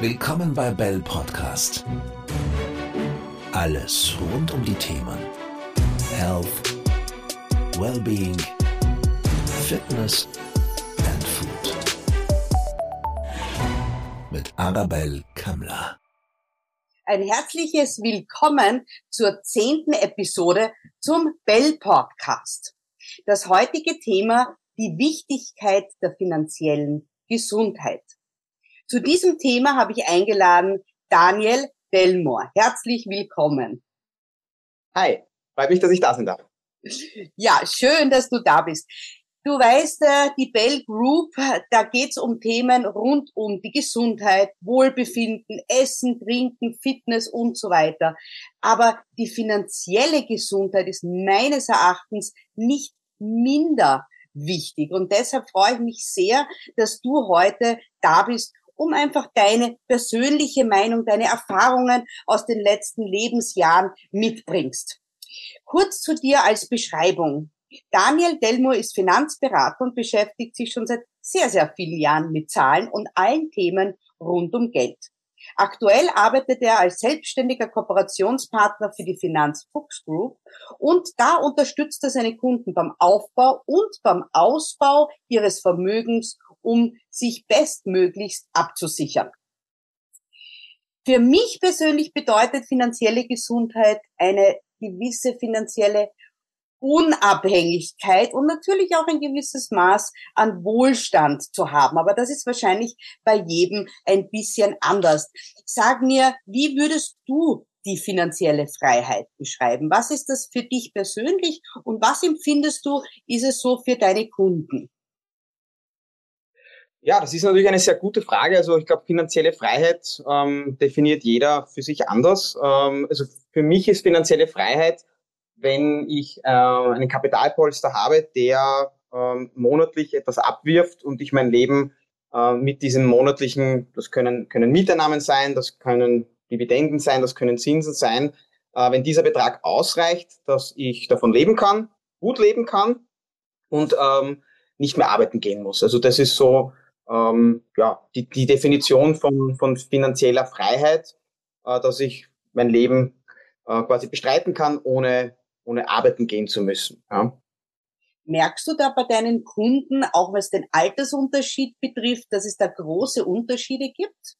Willkommen bei Bell Podcast. Alles rund um die Themen Health, Wellbeing, Fitness and Food. Mit Arabelle Kammler. Ein herzliches Willkommen zur zehnten Episode zum Bell Podcast. Das heutige Thema die Wichtigkeit der finanziellen Gesundheit. Zu diesem Thema habe ich eingeladen Daniel Delmore. Herzlich willkommen. Hi, freut mich, dass ich da sein darf. Ja, schön, dass du da bist. Du weißt, äh, die Bell Group, da geht's um Themen rund um die Gesundheit, Wohlbefinden, Essen, Trinken, Fitness und so weiter. Aber die finanzielle Gesundheit ist meines Erachtens nicht minder wichtig. Und deshalb freue ich mich sehr, dass du heute da bist um einfach deine persönliche Meinung, deine Erfahrungen aus den letzten Lebensjahren mitbringst. Kurz zu dir als Beschreibung. Daniel Delmo ist Finanzberater und beschäftigt sich schon seit sehr, sehr vielen Jahren mit Zahlen und allen Themen rund um Geld. Aktuell arbeitet er als selbstständiger Kooperationspartner für die Finanz Fuchs Group und da unterstützt er seine Kunden beim Aufbau und beim Ausbau ihres Vermögens um sich bestmöglichst abzusichern. Für mich persönlich bedeutet finanzielle Gesundheit eine gewisse finanzielle Unabhängigkeit und natürlich auch ein gewisses Maß an Wohlstand zu haben. Aber das ist wahrscheinlich bei jedem ein bisschen anders. Sag mir, wie würdest du die finanzielle Freiheit beschreiben? Was ist das für dich persönlich und was empfindest du, ist es so für deine Kunden? Ja, das ist natürlich eine sehr gute Frage. Also ich glaube, finanzielle Freiheit ähm, definiert jeder für sich anders. Ähm, also für mich ist finanzielle Freiheit, wenn ich äh, einen Kapitalpolster habe, der ähm, monatlich etwas abwirft und ich mein Leben äh, mit diesem monatlichen, das können, können Mieteinnahmen sein, das können Dividenden sein, das können Zinsen sein, äh, wenn dieser Betrag ausreicht, dass ich davon leben kann, gut leben kann und ähm, nicht mehr arbeiten gehen muss. Also das ist so ähm, ja, die, die Definition von, von finanzieller Freiheit, äh, dass ich mein Leben äh, quasi bestreiten kann, ohne, ohne arbeiten gehen zu müssen. Ja. Merkst du da bei deinen Kunden, auch was den Altersunterschied betrifft, dass es da große Unterschiede gibt?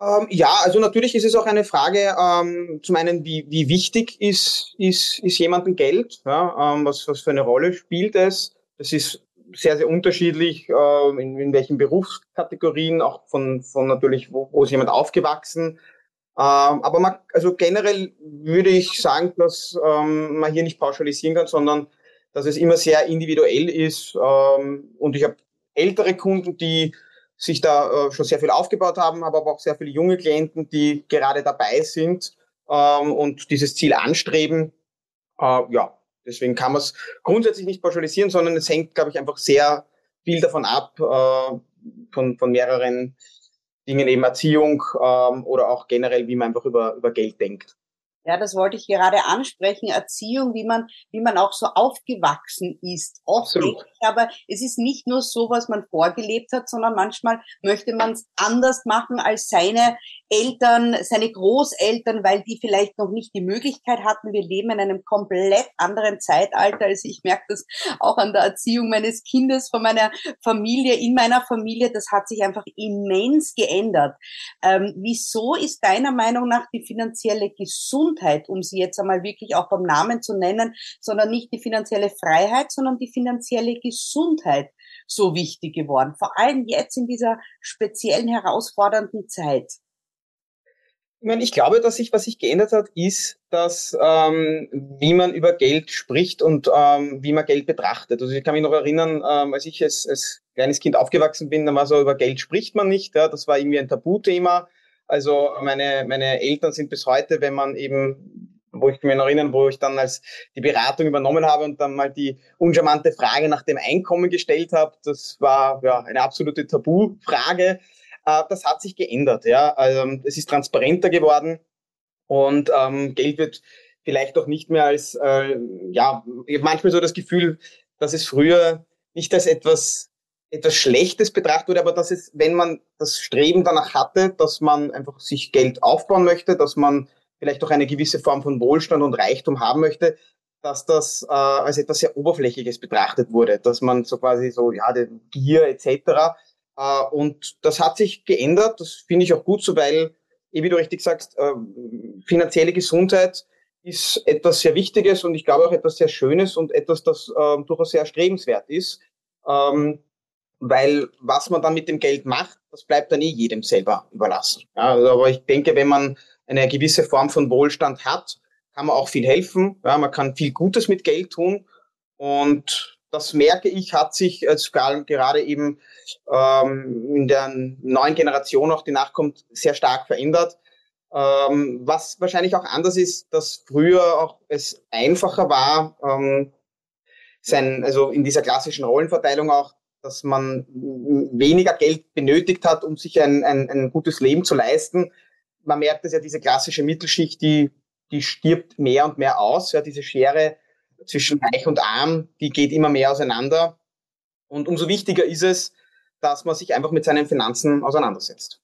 Ähm, ja, also natürlich ist es auch eine Frage, ähm, zum einen, wie, wie wichtig ist, ist, ist jemandem Geld? Ja, ähm, was, was für eine Rolle spielt es? Das ist sehr, sehr unterschiedlich, äh, in, in welchen Berufskategorien, auch von, von natürlich, wo, wo ist jemand aufgewachsen. Ähm, aber man, also generell würde ich sagen, dass ähm, man hier nicht pauschalisieren kann, sondern dass es immer sehr individuell ist. Ähm, und ich habe ältere Kunden, die sich da äh, schon sehr viel aufgebaut haben, aber auch sehr viele junge Klienten, die gerade dabei sind ähm, und dieses Ziel anstreben. Äh, ja, Deswegen kann man es grundsätzlich nicht pauschalisieren, sondern es hängt, glaube ich, einfach sehr viel davon ab, äh, von, von mehreren Dingen, eben Erziehung ähm, oder auch generell, wie man einfach über, über Geld denkt. Ja, das wollte ich gerade ansprechen. Erziehung, wie man, wie man auch so aufgewachsen ist. Oft Absolut. Aber es ist nicht nur so, was man vorgelebt hat, sondern manchmal möchte man es anders machen als seine Eltern, seine Großeltern, weil die vielleicht noch nicht die Möglichkeit hatten. Wir leben in einem komplett anderen Zeitalter. Also ich merke das auch an der Erziehung meines Kindes, von meiner Familie, in meiner Familie. Das hat sich einfach immens geändert. Ähm, wieso ist deiner Meinung nach die finanzielle Gesundheit, um sie jetzt einmal wirklich auch beim Namen zu nennen, sondern nicht die finanzielle Freiheit, sondern die finanzielle Gesundheit so wichtig geworden? Vor allem jetzt in dieser speziellen herausfordernden Zeit. Ich, meine, ich glaube, dass sich, was sich geändert hat, ist, dass ähm, wie man über Geld spricht und ähm, wie man Geld betrachtet. Also ich kann mich noch erinnern, ähm, als ich als, als kleines Kind aufgewachsen bin, dann war so, über Geld spricht man nicht. Ja, das war irgendwie ein Tabuthema. Also meine, meine Eltern sind bis heute, wenn man eben wo ich mich noch erinnern, wo ich dann als die Beratung übernommen habe und dann mal die uncharmante Frage nach dem Einkommen gestellt habe. Das war ja eine absolute Tabufrage. Äh, das hat sich geändert. Ja, also, es ist transparenter geworden und ähm, Geld wird vielleicht auch nicht mehr als äh, ja manchmal so das Gefühl, dass es früher nicht als etwas etwas Schlechtes betrachtet wurde, aber dass es, wenn man das Streben danach hatte, dass man einfach sich Geld aufbauen möchte, dass man vielleicht auch eine gewisse Form von Wohlstand und Reichtum haben möchte, dass das äh, als etwas sehr Oberflächliches betrachtet wurde, dass man so quasi so, ja, die Gier etc. Äh, und das hat sich geändert, das finde ich auch gut so, weil, eh wie du richtig sagst, äh, finanzielle Gesundheit ist etwas sehr Wichtiges und ich glaube auch etwas sehr Schönes und etwas, das äh, durchaus sehr erstrebenswert ist. Ähm, weil was man dann mit dem Geld macht, das bleibt dann eh jedem selber überlassen. Ja, also, aber ich denke, wenn man eine gewisse Form von Wohlstand hat, kann man auch viel helfen. Ja, man kann viel Gutes mit Geld tun. Und das merke ich, hat sich als gerade eben ähm, in der neuen Generation auch, die nachkommt, sehr stark verändert. Ähm, was wahrscheinlich auch anders ist, dass früher auch es einfacher war, ähm, sein, also in dieser klassischen Rollenverteilung auch dass man weniger Geld benötigt hat, um sich ein, ein, ein gutes Leben zu leisten. Man merkt es ja, diese klassische Mittelschicht, die, die stirbt mehr und mehr aus. Ja, diese Schere zwischen reich und arm, die geht immer mehr auseinander. Und umso wichtiger ist es, dass man sich einfach mit seinen Finanzen auseinandersetzt.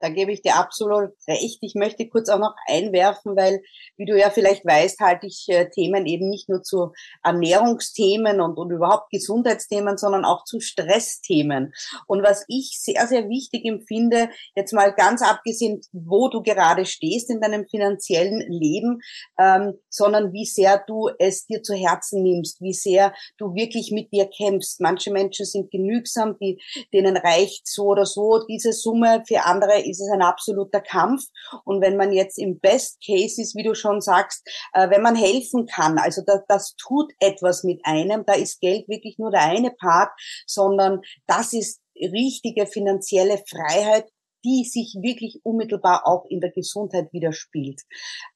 Da gebe ich dir absolut recht. Ich möchte kurz auch noch einwerfen, weil, wie du ja vielleicht weißt, halte ich äh, Themen eben nicht nur zu Ernährungsthemen und, und überhaupt Gesundheitsthemen, sondern auch zu Stressthemen. Und was ich sehr, sehr wichtig empfinde, jetzt mal ganz abgesehen, wo du gerade stehst in deinem finanziellen Leben, ähm, sondern wie sehr du es dir zu Herzen nimmst, wie sehr du wirklich mit dir kämpfst. Manche Menschen sind genügsam, die, denen reicht so oder so diese Summe, für andere ist es ein absoluter Kampf. Und wenn man jetzt im Best Case ist, wie du schon sagst, äh, wenn man helfen kann, also das, das tut etwas mit einem, da ist Geld wirklich nur der eine Part, sondern das ist richtige finanzielle Freiheit die sich wirklich unmittelbar auch in der Gesundheit widerspielt.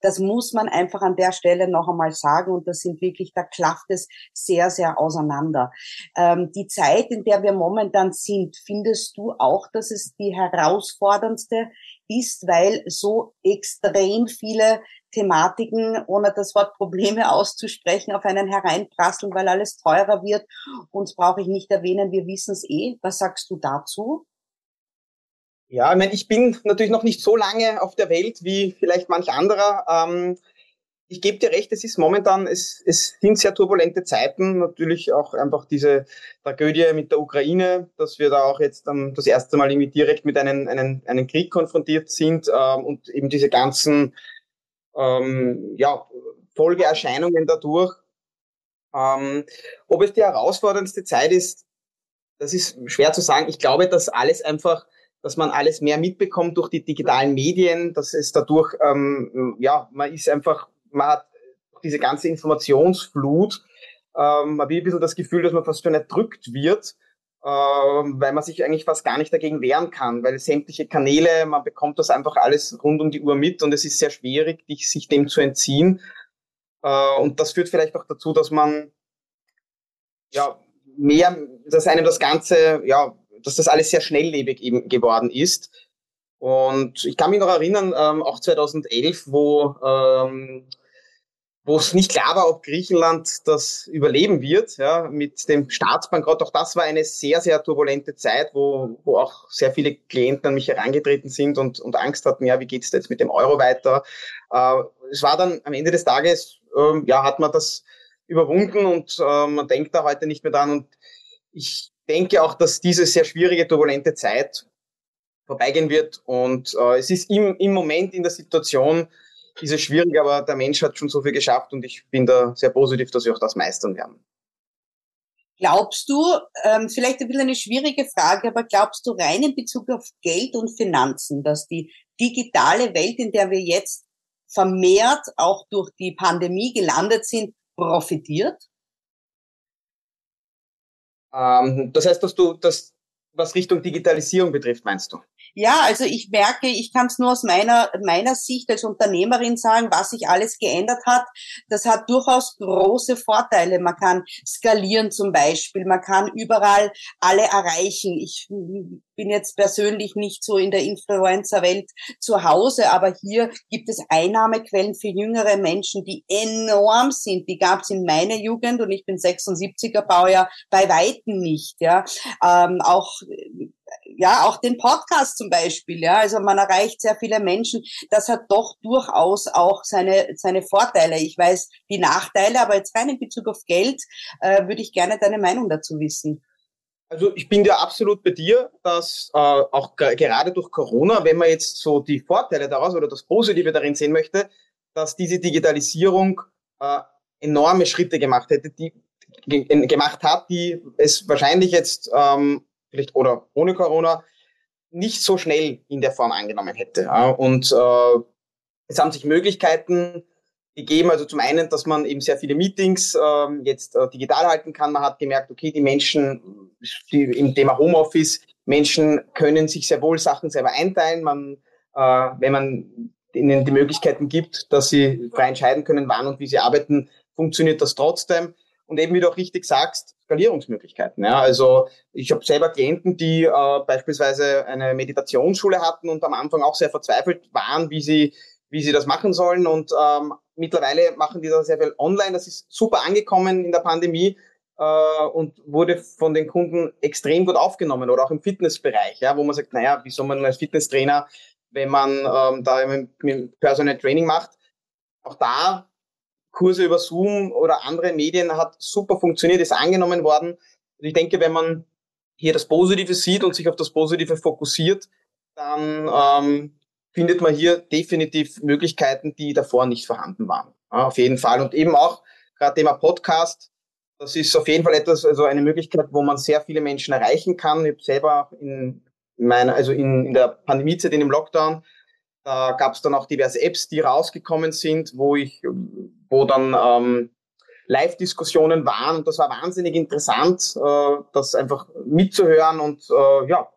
Das muss man einfach an der Stelle noch einmal sagen und das sind wirklich, da klafft es sehr, sehr auseinander. Ähm, die Zeit, in der wir momentan sind, findest du auch, dass es die herausforderndste ist, weil so extrem viele Thematiken, ohne das Wort Probleme auszusprechen, auf einen hereinprasseln, weil alles teurer wird. Uns brauche ich nicht erwähnen, wir wissen es eh. Was sagst du dazu? Ja, ich meine, ich bin natürlich noch nicht so lange auf der Welt wie vielleicht manch anderer. Ähm, ich gebe dir recht, es ist momentan, es, es sind sehr turbulente Zeiten. Natürlich auch einfach diese Tragödie mit der Ukraine, dass wir da auch jetzt ähm, das erste Mal irgendwie direkt mit einem, einem, einem Krieg konfrontiert sind ähm, und eben diese ganzen ähm, ja, Folgeerscheinungen dadurch. Ähm, ob es die herausforderndste Zeit ist, das ist schwer zu sagen. Ich glaube, dass alles einfach dass man alles mehr mitbekommt durch die digitalen Medien, dass es dadurch, ähm, ja, man ist einfach, man hat diese ganze Informationsflut, ähm, man hat ein bisschen das Gefühl, dass man fast schon erdrückt wird, ähm, weil man sich eigentlich fast gar nicht dagegen wehren kann, weil sämtliche Kanäle, man bekommt das einfach alles rund um die Uhr mit und es ist sehr schwierig, sich dem zu entziehen. Äh, und das führt vielleicht auch dazu, dass man ja mehr, dass einem das Ganze ja dass das alles sehr schnelllebig eben geworden ist. Und ich kann mich noch erinnern, ähm, auch 2011, wo ähm, wo es nicht klar war, ob Griechenland das überleben wird, ja, mit dem Staatsbankrott. Auch das war eine sehr, sehr turbulente Zeit, wo, wo auch sehr viele Klienten an mich herangetreten sind und, und Angst hatten, ja, wie geht's jetzt mit dem Euro weiter? Äh, es war dann am Ende des Tages, äh, ja, hat man das überwunden und äh, man denkt da heute nicht mehr dran. Und ich denke auch, dass diese sehr schwierige, turbulente Zeit vorbeigehen wird. Und äh, es ist im, im Moment in der Situation, ist es schwierig, aber der Mensch hat schon so viel geschafft und ich bin da sehr positiv, dass wir auch das meistern werden. Glaubst du, ähm, vielleicht ein bisschen eine schwierige Frage, aber glaubst du rein in Bezug auf Geld und Finanzen, dass die digitale Welt, in der wir jetzt vermehrt auch durch die Pandemie gelandet sind, profitiert? Ähm, das heißt, dass du das, was Richtung Digitalisierung betrifft, meinst du? Ja, also ich merke, ich kann es nur aus meiner, meiner Sicht als Unternehmerin sagen, was sich alles geändert hat. Das hat durchaus große Vorteile. Man kann skalieren zum Beispiel, man kann überall alle erreichen. Ich bin jetzt persönlich nicht so in der Influencer-Welt zu Hause, aber hier gibt es Einnahmequellen für jüngere Menschen, die enorm sind. Die gab es in meiner Jugend und ich bin 76er Baujahr bei weitem nicht. Ja, ähm, auch ja, auch den Podcast zum Beispiel, ja, also man erreicht sehr viele Menschen. Das hat doch durchaus auch seine, seine Vorteile. Ich weiß die Nachteile, aber jetzt rein in Bezug auf Geld äh, würde ich gerne deine Meinung dazu wissen. Also ich bin ja absolut bei dir, dass äh, auch gerade durch Corona, wenn man jetzt so die Vorteile daraus oder das Positive darin sehen möchte, dass diese Digitalisierung äh, enorme Schritte gemacht hätte, die gemacht hat, die es wahrscheinlich jetzt ähm, vielleicht oder ohne Corona nicht so schnell in der Form angenommen hätte. Und äh, es haben sich Möglichkeiten gegeben, also zum einen, dass man eben sehr viele Meetings äh, jetzt äh, digital halten kann. Man hat gemerkt, okay, die Menschen die, im Thema Homeoffice, Menschen können sich sehr wohl Sachen selber einteilen. Man, äh, wenn man ihnen die Möglichkeiten gibt, dass sie frei entscheiden können, wann und wie sie arbeiten, funktioniert das trotzdem und eben, wie du auch richtig sagst, Skalierungsmöglichkeiten. Ja, also ich habe selber Klienten, die äh, beispielsweise eine Meditationsschule hatten und am Anfang auch sehr verzweifelt waren, wie sie wie sie das machen sollen. Und ähm, mittlerweile machen die das sehr viel online. Das ist super angekommen in der Pandemie äh, und wurde von den Kunden extrem gut aufgenommen oder auch im Fitnessbereich, ja, wo man sagt, naja, wie soll man als Fitnesstrainer, wenn man ähm, da mit, mit Personal Training macht, auch da Kurse über Zoom oder andere Medien hat super funktioniert, ist angenommen worden. Und ich denke, wenn man hier das Positive sieht und sich auf das Positive fokussiert, dann ähm, findet man hier definitiv Möglichkeiten, die davor nicht vorhanden waren. Ja, auf jeden Fall. Und eben auch gerade Thema Podcast, das ist auf jeden Fall etwas, also eine Möglichkeit, wo man sehr viele Menschen erreichen kann. Ich habe selber in meiner, also in, in der Pandemiezeit, in dem Lockdown, da gab es dann auch diverse Apps, die rausgekommen sind, wo ich, wo dann ähm, Live-Diskussionen waren. Und das war wahnsinnig interessant, äh, das einfach mitzuhören. Und äh, ja,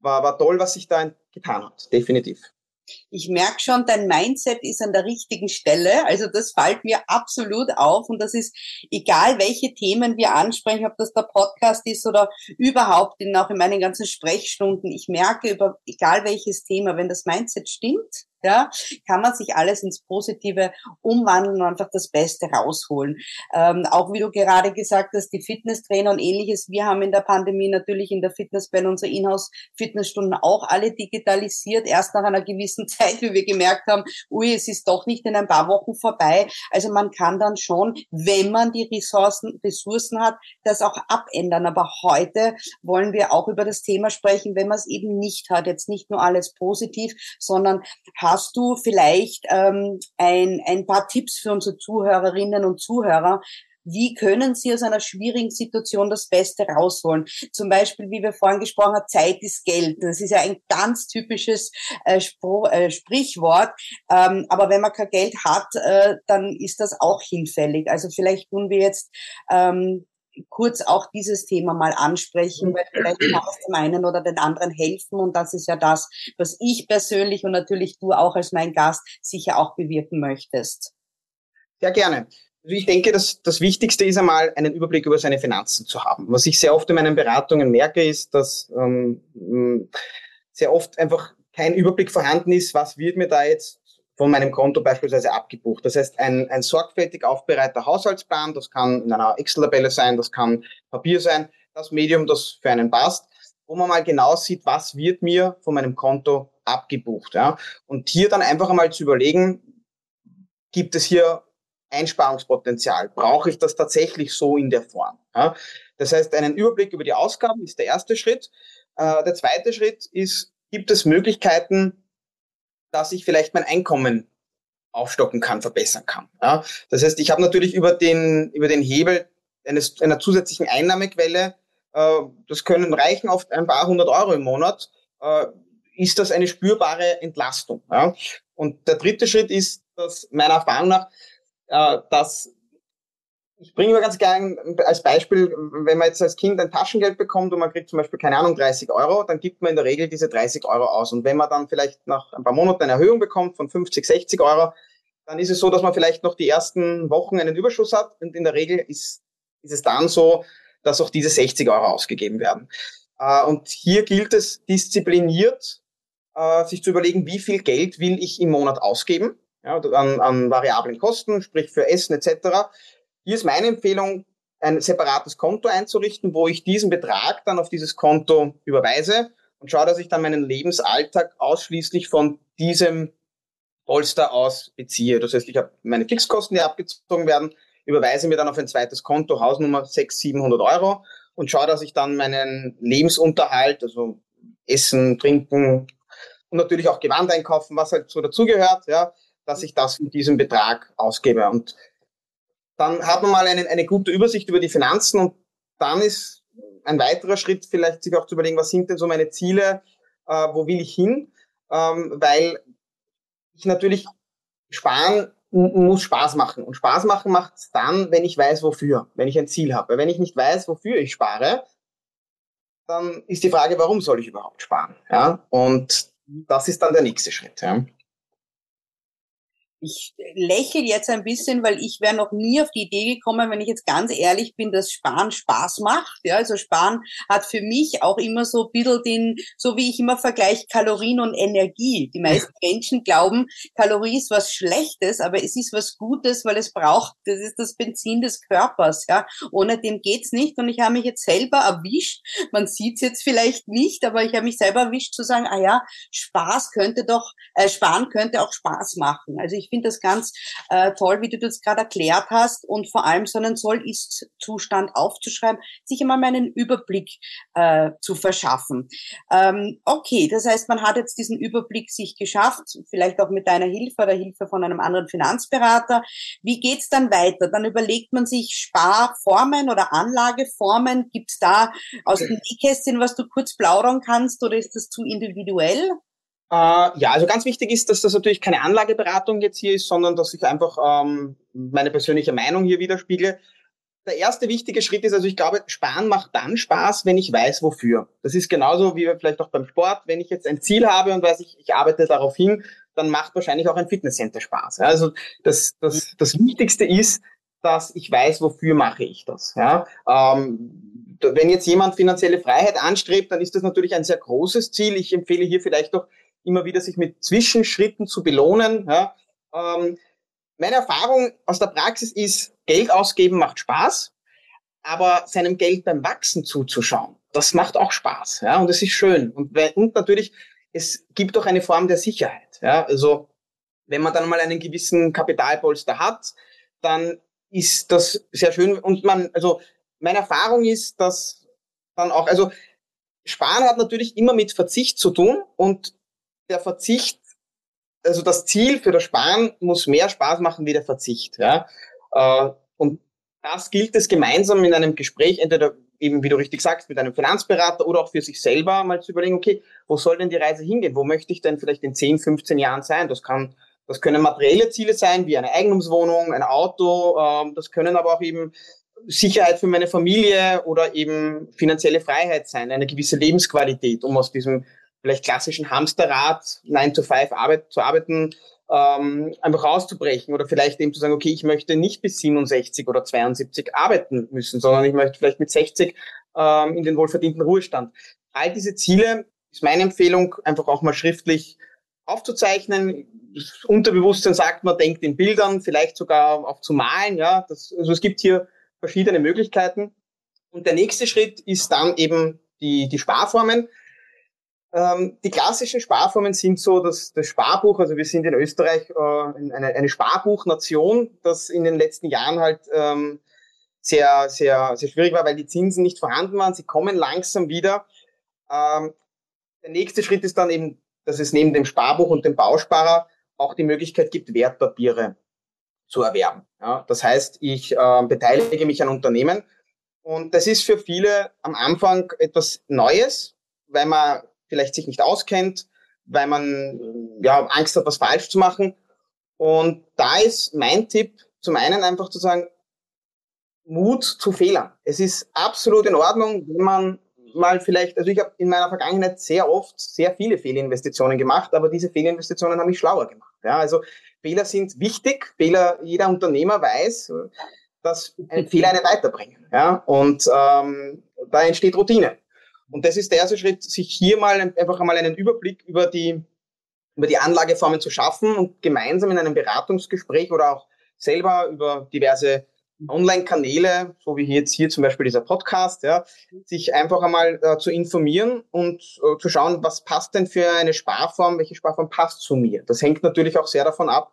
war, war toll, was sich da getan hat, definitiv. Ich merke schon, dein Mindset ist an der richtigen Stelle. Also das fällt mir absolut auf. Und das ist egal, welche Themen wir ansprechen, ob das der Podcast ist oder überhaupt in, auch in meinen ganzen Sprechstunden. Ich merke über egal welches Thema, wenn das Mindset stimmt, ja, kann man sich alles ins Positive umwandeln und einfach das Beste rausholen. Ähm, auch wie du gerade gesagt hast, die Fitnesstrainer und ähnliches. Wir haben in der Pandemie natürlich in der Fitnessband unsere Inhouse-Fitnessstunden auch alle digitalisiert. Erst nach einer gewissen Zeit, wie wir gemerkt haben, ui, es ist doch nicht in ein paar Wochen vorbei. Also man kann dann schon, wenn man die Ressourcen, Ressourcen hat, das auch abändern. Aber heute wollen wir auch über das Thema sprechen, wenn man es eben nicht hat. Jetzt nicht nur alles positiv, sondern Hast du vielleicht ähm, ein, ein paar Tipps für unsere Zuhörerinnen und Zuhörer, wie können Sie aus einer schwierigen Situation das Beste rausholen? Zum Beispiel, wie wir vorhin gesprochen haben, Zeit ist Geld. Das ist ja ein ganz typisches äh, Spro äh, Sprichwort. Ähm, aber wenn man kein Geld hat, äh, dann ist das auch hinfällig. Also vielleicht tun wir jetzt ähm, kurz auch dieses Thema mal ansprechen, weil vielleicht kann es dem einen oder den anderen helfen. Und das ist ja das, was ich persönlich und natürlich du auch als mein Gast sicher auch bewirken möchtest. Sehr gerne. Also ich denke, dass das Wichtigste ist einmal, einen Überblick über seine Finanzen zu haben. Was ich sehr oft in meinen Beratungen merke, ist, dass ähm, sehr oft einfach kein Überblick vorhanden ist, was wird mir da jetzt von meinem Konto beispielsweise abgebucht. Das heißt, ein, ein sorgfältig aufbereiter Haushaltsplan, das kann in einer Excel-Tabelle sein, das kann Papier sein, das Medium, das für einen passt, wo man mal genau sieht, was wird mir von meinem Konto abgebucht. Ja? Und hier dann einfach einmal zu überlegen, gibt es hier Einsparungspotenzial? Brauche ich das tatsächlich so in der Form? Ja? Das heißt, einen Überblick über die Ausgaben ist der erste Schritt. Äh, der zweite Schritt ist, gibt es Möglichkeiten, dass ich vielleicht mein Einkommen aufstocken kann, verbessern kann. Ja? Das heißt, ich habe natürlich über den, über den Hebel eines, einer zusätzlichen Einnahmequelle, äh, das können reichen oft ein paar hundert Euro im Monat, äh, ist das eine spürbare Entlastung. Ja? Und der dritte Schritt ist, dass meiner Erfahrung nach, äh, dass ich bringe immer ganz gerne als Beispiel, wenn man jetzt als Kind ein Taschengeld bekommt und man kriegt zum Beispiel, keine Ahnung, 30 Euro, dann gibt man in der Regel diese 30 Euro aus. Und wenn man dann vielleicht nach ein paar Monaten eine Erhöhung bekommt von 50, 60 Euro, dann ist es so, dass man vielleicht noch die ersten Wochen einen Überschuss hat. Und in der Regel ist, ist es dann so, dass auch diese 60 Euro ausgegeben werden. Äh, und hier gilt es diszipliniert, äh, sich zu überlegen, wie viel Geld will ich im Monat ausgeben ja, an, an variablen Kosten, sprich für Essen etc. Hier ist meine Empfehlung, ein separates Konto einzurichten, wo ich diesen Betrag dann auf dieses Konto überweise und schaue, dass ich dann meinen Lebensalltag ausschließlich von diesem Polster aus beziehe. Das heißt, ich habe meine Fixkosten, die abgezogen werden, überweise mir dann auf ein zweites Konto, Hausnummer 600, 700 Euro und schaue, dass ich dann meinen Lebensunterhalt, also Essen, Trinken und natürlich auch Gewand einkaufen, was halt so dazugehört, ja, dass ich das mit diesem Betrag ausgebe. Und dann hat man mal eine, eine gute Übersicht über die Finanzen und dann ist ein weiterer Schritt vielleicht sich auch zu überlegen, was sind denn so meine Ziele, äh, wo will ich hin, ähm, weil ich natürlich sparen muss Spaß machen. Und Spaß machen macht es dann, wenn ich weiß, wofür, wenn ich ein Ziel habe. Wenn ich nicht weiß, wofür ich spare, dann ist die Frage, warum soll ich überhaupt sparen? Ja? Und das ist dann der nächste Schritt. Ja? Ich lächle jetzt ein bisschen, weil ich wäre noch nie auf die Idee gekommen, wenn ich jetzt ganz ehrlich bin, dass Sparen Spaß macht. Ja, also Sparen hat für mich auch immer so ein bisschen den, so wie ich immer vergleiche, Kalorien und Energie. Die meisten Menschen glauben, Kalorie ist was Schlechtes, aber es ist was Gutes, weil es braucht, das ist das Benzin des Körpers. Ja, ohne dem geht's nicht. Und ich habe mich jetzt selber erwischt. Man sieht's jetzt vielleicht nicht, aber ich habe mich selber erwischt zu sagen, ah ja, Spaß könnte doch, äh, Sparen könnte auch Spaß machen. Also ich finde das ganz äh, toll, wie du das gerade erklärt hast und vor allem so einen Soll-Ist-Zustand aufzuschreiben, sich immer mal einen Überblick äh, zu verschaffen. Ähm, okay, das heißt, man hat jetzt diesen Überblick sich geschafft, vielleicht auch mit deiner Hilfe oder Hilfe von einem anderen Finanzberater. Wie geht's dann weiter? Dann überlegt man sich Sparformen oder Anlageformen. Gibt's da aus dem Nähkästchen, was du kurz plaudern kannst oder ist das zu individuell? Äh, ja, also ganz wichtig ist, dass das natürlich keine Anlageberatung jetzt hier ist, sondern dass ich einfach ähm, meine persönliche Meinung hier widerspiegele. Der erste wichtige Schritt ist, also ich glaube, Sparen macht dann Spaß, wenn ich weiß, wofür. Das ist genauso wie vielleicht auch beim Sport. Wenn ich jetzt ein Ziel habe und weiß, ich, ich arbeite darauf hin, dann macht wahrscheinlich auch ein Fitnesscenter Spaß. Also das, das, das Wichtigste ist, dass ich weiß, wofür mache ich das. Ja? Ähm, wenn jetzt jemand finanzielle Freiheit anstrebt, dann ist das natürlich ein sehr großes Ziel. Ich empfehle hier vielleicht doch immer wieder sich mit Zwischenschritten zu belohnen. Ja. Ähm, meine Erfahrung aus der Praxis ist, Geld ausgeben macht Spaß, aber seinem Geld beim Wachsen zuzuschauen, das macht auch Spaß. Ja, und es ist schön. Und, und natürlich, es gibt auch eine Form der Sicherheit. Ja, also wenn man dann mal einen gewissen Kapitalpolster hat, dann ist das sehr schön. Und man, also meine Erfahrung ist, dass dann auch, also Sparen hat natürlich immer mit Verzicht zu tun und der Verzicht, also das Ziel für das Sparen muss mehr Spaß machen wie der Verzicht. Ja? Äh, und das gilt es gemeinsam in einem Gespräch, entweder eben, wie du richtig sagst, mit einem Finanzberater oder auch für sich selber mal zu überlegen, okay, wo soll denn die Reise hingehen? Wo möchte ich denn vielleicht in 10, 15 Jahren sein? Das kann, das können materielle Ziele sein, wie eine Eigentumswohnung, ein Auto, ähm, das können aber auch eben Sicherheit für meine Familie oder eben finanzielle Freiheit sein, eine gewisse Lebensqualität, um aus diesem vielleicht klassischen Hamsterrad, 9 to 5 Arbeit, zu arbeiten, ähm, einfach rauszubrechen oder vielleicht eben zu sagen, okay, ich möchte nicht bis 67 oder 72 arbeiten müssen, sondern ich möchte vielleicht mit 60 ähm, in den wohlverdienten Ruhestand. All diese Ziele ist meine Empfehlung, einfach auch mal schriftlich aufzuzeichnen. Das Unterbewusstsein sagt, man denkt in Bildern, vielleicht sogar auch zu malen. Ja, das, also es gibt hier verschiedene Möglichkeiten. Und der nächste Schritt ist dann eben die, die Sparformen. Ähm, die klassischen Sparformen sind so, dass das Sparbuch, also wir sind in Österreich äh, eine, eine Sparbuchnation, das in den letzten Jahren halt ähm, sehr, sehr, sehr schwierig war, weil die Zinsen nicht vorhanden waren. Sie kommen langsam wieder. Ähm, der nächste Schritt ist dann eben, dass es neben dem Sparbuch und dem Bausparer auch die Möglichkeit gibt, Wertpapiere zu erwerben. Ja, das heißt, ich äh, beteilige mich an Unternehmen und das ist für viele am Anfang etwas Neues, weil man vielleicht sich nicht auskennt, weil man ja Angst hat, was falsch zu machen. Und da ist mein Tipp zum einen einfach zu sagen, Mut zu Fehlern. Es ist absolut in Ordnung, wenn man mal vielleicht, also ich habe in meiner Vergangenheit sehr oft sehr viele Fehlinvestitionen gemacht, aber diese Fehlinvestitionen haben mich schlauer gemacht. Ja, also Fehler sind wichtig. Fehler, jeder Unternehmer weiß, dass Fehler einen weiterbringen. Ja, und ähm, da entsteht Routine. Und das ist der erste Schritt, sich hier mal einfach einmal einen Überblick über die, über die Anlageformen zu schaffen und gemeinsam in einem Beratungsgespräch oder auch selber über diverse Online-Kanäle, so wie jetzt hier zum Beispiel dieser Podcast, ja, sich einfach einmal äh, zu informieren und äh, zu schauen, was passt denn für eine Sparform, welche Sparform passt zu mir. Das hängt natürlich auch sehr davon ab,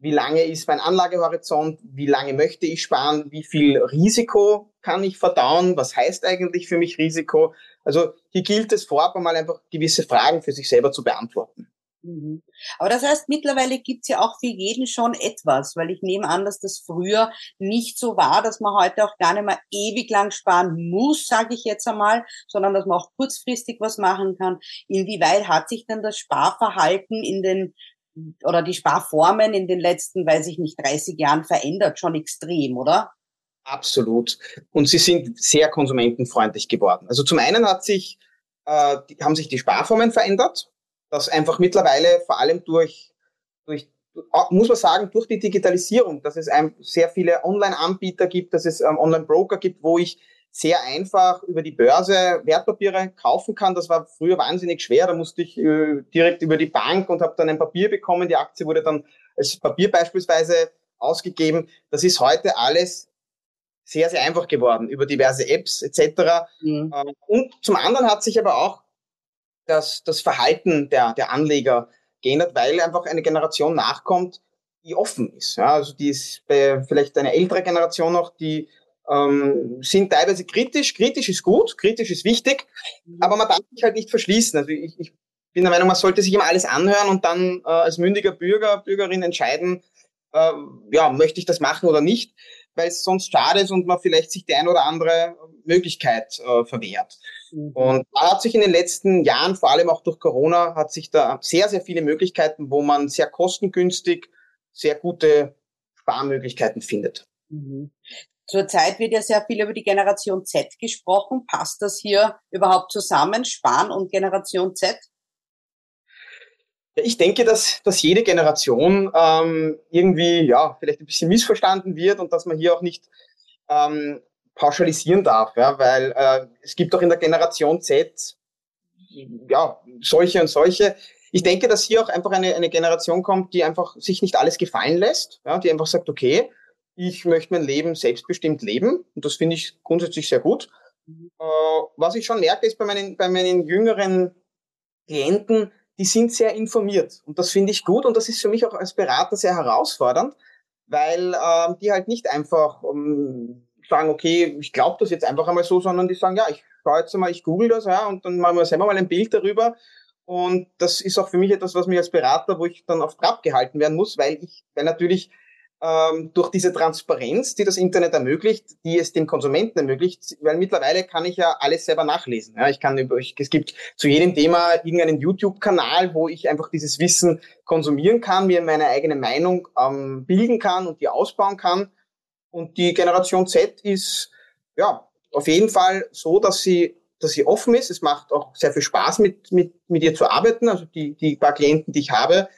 wie lange ist mein Anlagehorizont, wie lange möchte ich sparen, wie viel Risiko kann ich verdauen, was heißt eigentlich für mich Risiko. Also hier gilt es vorab einmal einfach gewisse Fragen für sich selber zu beantworten. Mhm. Aber das heißt, mittlerweile gibt's ja auch für jeden schon etwas, weil ich nehme an, dass das früher nicht so war, dass man heute auch gar nicht mehr ewig lang sparen muss, sage ich jetzt einmal, sondern dass man auch kurzfristig was machen kann. Inwieweit hat sich denn das Sparverhalten in den oder die Sparformen in den letzten, weiß ich nicht, 30 Jahren verändert? Schon extrem, oder? Absolut. Und sie sind sehr konsumentenfreundlich geworden. Also zum einen hat sich, äh, haben sich die Sparformen verändert dass einfach mittlerweile vor allem durch, durch muss man sagen, durch die Digitalisierung, dass es sehr viele Online-Anbieter gibt, dass es ähm, Online-Broker gibt, wo ich sehr einfach über die Börse Wertpapiere kaufen kann. Das war früher wahnsinnig schwer. Da musste ich äh, direkt über die Bank und habe dann ein Papier bekommen. Die Aktie wurde dann als Papier beispielsweise ausgegeben. Das ist heute alles sehr, sehr einfach geworden über diverse Apps etc. Mhm. Ähm, und zum anderen hat sich aber auch das, das Verhalten der, der Anleger geändert, weil einfach eine Generation nachkommt, die offen ist. Ja, also die ist bei vielleicht eine ältere Generation noch, die ähm, sind teilweise kritisch. Kritisch ist gut, kritisch ist wichtig, mhm. aber man darf sich halt nicht verschließen. Also ich, ich bin der Meinung, man sollte sich immer alles anhören und dann äh, als mündiger Bürger, Bürgerin entscheiden, äh, ja, möchte ich das machen oder nicht, weil es sonst schade ist und man vielleicht sich die ein oder andere Möglichkeit äh, verwehrt. Mhm. Und da hat sich in den letzten Jahren, vor allem auch durch Corona, hat sich da sehr, sehr viele Möglichkeiten, wo man sehr kostengünstig sehr gute Sparmöglichkeiten findet. Mhm. Zurzeit wird ja sehr viel über die Generation Z gesprochen. Passt das hier überhaupt zusammen, Sparen und Generation Z? Ich denke, dass, dass jede Generation ähm, irgendwie ja vielleicht ein bisschen missverstanden wird und dass man hier auch nicht ähm, pauschalisieren darf, ja, weil äh, es gibt auch in der Generation Z ja solche und solche. Ich denke, dass hier auch einfach eine, eine Generation kommt, die einfach sich nicht alles gefallen lässt, ja, die einfach sagt, okay, ich möchte mein Leben selbstbestimmt leben und das finde ich grundsätzlich sehr gut. Mhm. Äh, was ich schon merke, ist bei meinen, bei meinen jüngeren Klienten, die sind sehr informiert und das finde ich gut und das ist für mich auch als Berater sehr herausfordernd, weil äh, die halt nicht einfach ähm, sagen, okay, ich glaube das jetzt einfach einmal so, sondern die sagen, ja, ich schaue jetzt mal, ich google das, ja, und dann machen wir selber mal ein Bild darüber. Und das ist auch für mich etwas, was mich als Berater, wo ich dann auf Trab gehalten werden muss, weil ich, weil natürlich ähm, durch diese Transparenz, die das Internet ermöglicht, die es dem Konsumenten ermöglicht, weil mittlerweile kann ich ja alles selber nachlesen. Ja, ich kann über, ich, es gibt zu jedem Thema irgendeinen YouTube-Kanal, wo ich einfach dieses Wissen konsumieren kann, mir meine eigene Meinung ähm, bilden kann und die ausbauen kann. Und die Generation Z ist ja auf jeden Fall so, dass sie dass sie offen ist. Es macht auch sehr viel Spaß, mit, mit, mit ihr zu arbeiten. Also die, die paar Klienten, die ich habe,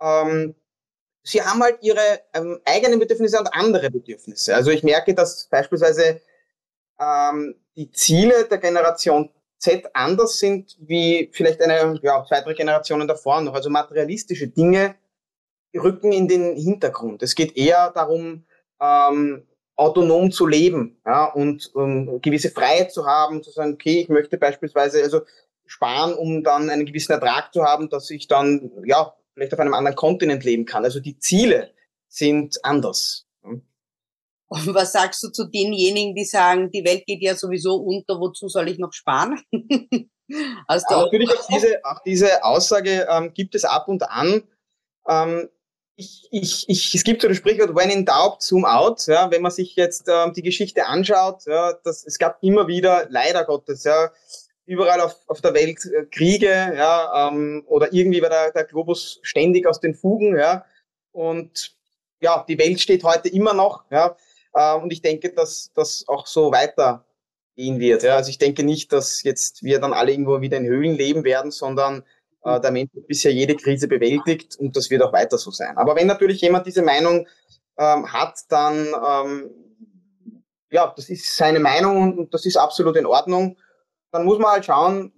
ähm, sie haben halt ihre ähm, eigenen Bedürfnisse und andere Bedürfnisse. Also ich merke, dass beispielsweise ähm, die Ziele der Generation Z anders sind wie vielleicht eine, ja, zwei, drei Generationen davor noch. Also materialistische Dinge rücken in den Hintergrund. Es geht eher darum, ähm, autonom zu leben ja, und um, gewisse Freiheit zu haben, zu sagen, okay, ich möchte beispielsweise also sparen, um dann einen gewissen Ertrag zu haben, dass ich dann ja vielleicht auf einem anderen Kontinent leben kann. Also die Ziele sind anders. Und was sagst du zu denjenigen, die sagen, die Welt geht ja sowieso unter, wozu soll ich noch sparen? also ja, natürlich auch diese, auch diese Aussage ähm, gibt es ab und an. Ähm, ich, ich, ich, es gibt so das Sprichwort, when in doubt, zoom out. Ja, wenn man sich jetzt ähm, die Geschichte anschaut, ja, das, es gab immer wieder, leider Gottes, ja, überall auf, auf der Welt äh, Kriege, ja, ähm, oder irgendwie war der, der Globus ständig aus den Fugen, ja. Und ja, die Welt steht heute immer noch, ja. Äh, und ich denke, dass das auch so weitergehen wird. Ja. Also ich denke nicht, dass jetzt wir dann alle irgendwo wieder in Höhlen leben werden, sondern äh, der Mensch hat bisher jede Krise bewältigt und das wird auch weiter so sein. Aber wenn natürlich jemand diese Meinung ähm, hat, dann ähm, ja, das ist seine Meinung und das ist absolut in Ordnung. Dann muss man halt schauen,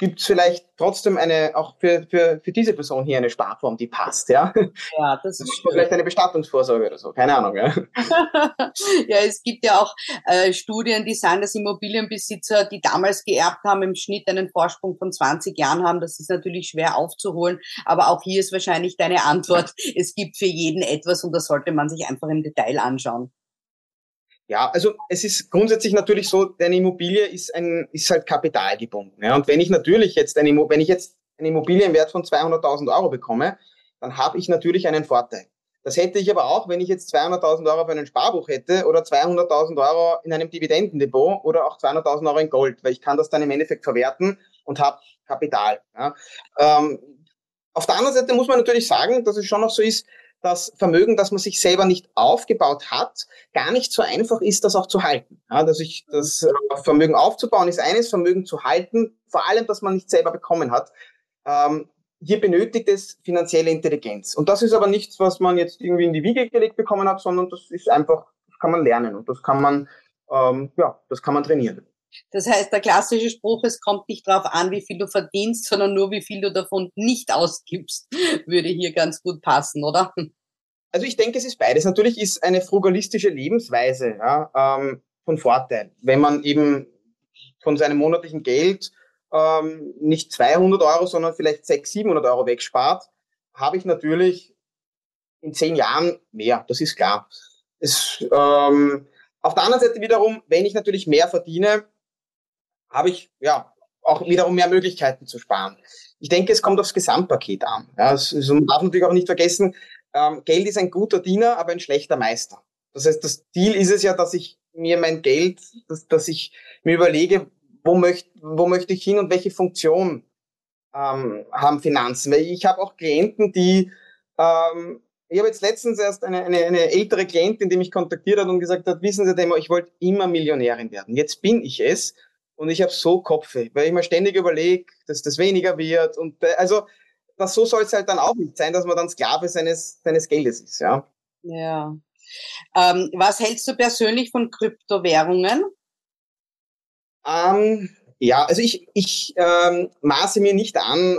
gibt es vielleicht trotzdem eine, auch für, für, für diese Person hier eine Sparform, die passt, ja? Ja, das ist schön. Vielleicht eine Bestattungsvorsorge oder so, keine Ahnung, ja. ja, es gibt ja auch äh, Studien, die sagen, dass Immobilienbesitzer, die damals geerbt haben, im Schnitt einen Vorsprung von 20 Jahren haben. Das ist natürlich schwer aufzuholen, aber auch hier ist wahrscheinlich deine Antwort, es gibt für jeden etwas und das sollte man sich einfach im Detail anschauen. Ja, also es ist grundsätzlich natürlich so, deine Immobilie ist ein, ist halt kapitalgebunden. Ja? Und wenn ich natürlich jetzt eine, wenn ich jetzt einen Immobilienwert von 200.000 Euro bekomme, dann habe ich natürlich einen Vorteil. Das hätte ich aber auch, wenn ich jetzt 200.000 Euro für ein Sparbuch hätte oder 200.000 Euro in einem Dividendendepot oder auch 200.000 Euro in Gold, weil ich kann das dann im Endeffekt verwerten und habe Kapital. Ja. Ähm, auf der anderen Seite muss man natürlich sagen, dass es schon noch so ist, das Vermögen, das man sich selber nicht aufgebaut hat, gar nicht so einfach ist, das auch zu halten. Ja, dass ich das äh, Vermögen aufzubauen ist eines, Vermögen zu halten, vor allem, dass man nicht selber bekommen hat. Ähm, hier benötigt es finanzielle Intelligenz. Und das ist aber nichts, was man jetzt irgendwie in die Wiege gelegt bekommen hat, sondern das ist einfach, das kann man lernen und das kann man, ähm, ja, das kann man trainieren. Das heißt, der klassische Spruch, es kommt nicht darauf an, wie viel du verdienst, sondern nur, wie viel du davon nicht ausgibst, würde hier ganz gut passen, oder? Also ich denke, es ist beides. Natürlich ist eine frugalistische Lebensweise ja, ähm, von Vorteil, wenn man eben von seinem monatlichen Geld ähm, nicht 200 Euro, sondern vielleicht 600, 700 Euro wegspart, habe ich natürlich in zehn Jahren mehr. Das ist klar. Es, ähm, auf der anderen Seite wiederum, wenn ich natürlich mehr verdiene, habe ich ja auch wiederum mehr Möglichkeiten zu sparen. Ich denke, es kommt aufs Gesamtpaket an. Ja, also man darf natürlich auch nicht vergessen, ähm, Geld ist ein guter Diener, aber ein schlechter Meister. Das heißt, das Ziel ist es ja, dass ich mir mein Geld, dass, dass ich mir überlege, wo möchte, wo möchte ich hin und welche Funktion ähm, haben Finanzen. Weil ich habe auch Klienten, die, ähm, ich habe jetzt letztens erst eine, eine, eine ältere Klientin, die mich kontaktiert hat und gesagt hat, wissen Sie, Demo, ich wollte immer Millionärin werden. Jetzt bin ich es und ich habe so Kopfe, weil ich mir ständig überlege, dass das weniger wird. Und äh, also das so soll es halt dann auch nicht sein, dass man dann Sklave seines, seines Geldes ist, ja. Ja. Ähm, was hältst du persönlich von Kryptowährungen? Ähm, ja, also ich, ich ähm, maße mir nicht an,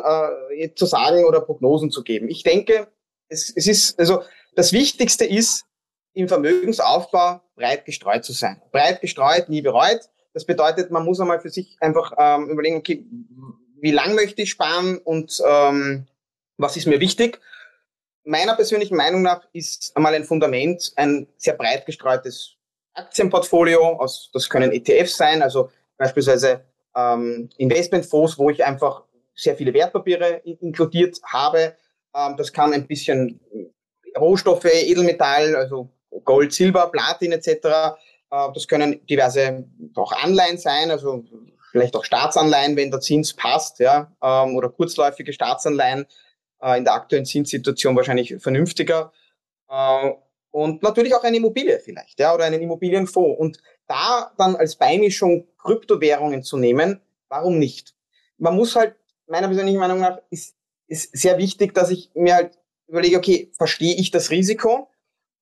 äh, zu sagen oder Prognosen zu geben. Ich denke, es, es ist, also das Wichtigste ist, im Vermögensaufbau breit gestreut zu sein. Breit gestreut, nie bereut. Das bedeutet, man muss einmal für sich einfach ähm, überlegen, okay, wie lang möchte ich sparen und ähm, was ist mir wichtig. Meiner persönlichen Meinung nach ist einmal ein Fundament ein sehr breit gestreutes Aktienportfolio. Aus, das können ETFs sein, also beispielsweise ähm, Investmentfonds, wo ich einfach sehr viele Wertpapiere inkludiert habe. Ähm, das kann ein bisschen Rohstoffe, Edelmetall, also Gold, Silber, Platin etc. Äh, das können diverse auch Anleihen sein, also vielleicht auch Staatsanleihen, wenn der Zins passt, ja, ähm, oder kurzläufige Staatsanleihen äh, in der aktuellen Zinssituation wahrscheinlich vernünftiger. Äh, und natürlich auch eine Immobilie vielleicht, ja, oder einen Immobilienfonds. Und da dann als Beimischung Kryptowährungen zu nehmen, warum nicht? Man muss halt, meiner persönlichen Meinung nach, ist, ist sehr wichtig, dass ich mir halt überlege, okay, verstehe ich das Risiko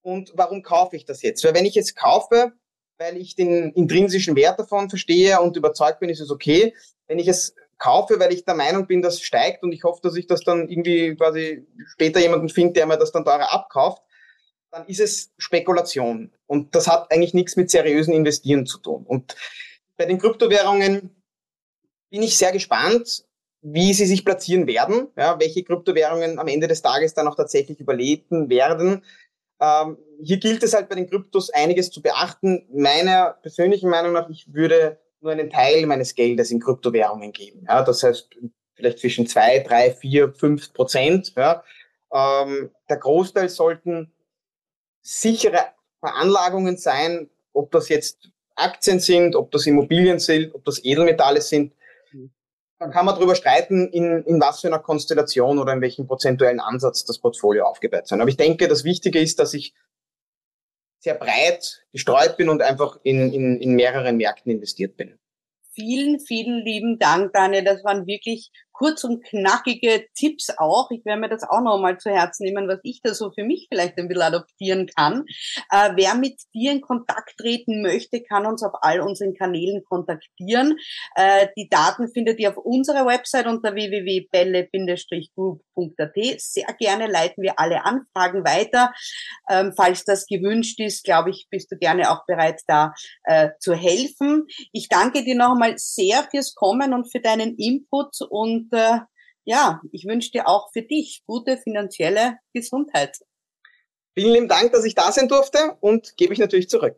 und warum kaufe ich das jetzt? Weil wenn ich jetzt kaufe, weil ich den intrinsischen Wert davon verstehe und überzeugt bin, ist es okay. Wenn ich es kaufe, weil ich der Meinung bin, das steigt und ich hoffe, dass ich das dann irgendwie quasi später jemanden finde, der mir das dann teurer abkauft, dann ist es Spekulation. Und das hat eigentlich nichts mit seriösen Investieren zu tun. Und bei den Kryptowährungen bin ich sehr gespannt, wie sie sich platzieren werden, ja, welche Kryptowährungen am Ende des Tages dann auch tatsächlich überleben werden. Ähm, hier gilt es halt bei den Kryptos einiges zu beachten. Meiner persönlichen Meinung nach, ich würde nur einen Teil meines Geldes in Kryptowährungen geben. Ja, das heißt, vielleicht zwischen zwei, drei, vier, fünf Prozent. Ja. Ähm, der Großteil sollten sichere Veranlagungen sein, ob das jetzt Aktien sind, ob das Immobilien sind, ob das Edelmetalle sind. Dann kann man darüber streiten, in, in was für einer Konstellation oder in welchem prozentuellen Ansatz das Portfolio aufgebaut sein. Aber ich denke, das Wichtige ist, dass ich sehr breit gestreut bin und einfach in, in, in mehreren Märkten investiert bin. Vielen, vielen lieben Dank, Daniel. Das waren wirklich kurz und knackige Tipps auch. Ich werde mir das auch noch mal zu Herzen nehmen, was ich da so für mich vielleicht ein bisschen adoptieren kann. Äh, wer mit dir in Kontakt treten möchte, kann uns auf all unseren Kanälen kontaktieren. Äh, die Daten findet ihr auf unserer Website unter www.belle-group.at. Sehr gerne leiten wir alle Anfragen weiter. Ähm, falls das gewünscht ist, glaube ich, bist du gerne auch bereit, da äh, zu helfen. Ich danke dir nochmal sehr fürs Kommen und für deinen Input und äh, ja, ich wünsche dir auch für dich gute finanzielle Gesundheit. Vielen lieben Dank, dass ich da sein durfte und gebe ich natürlich zurück.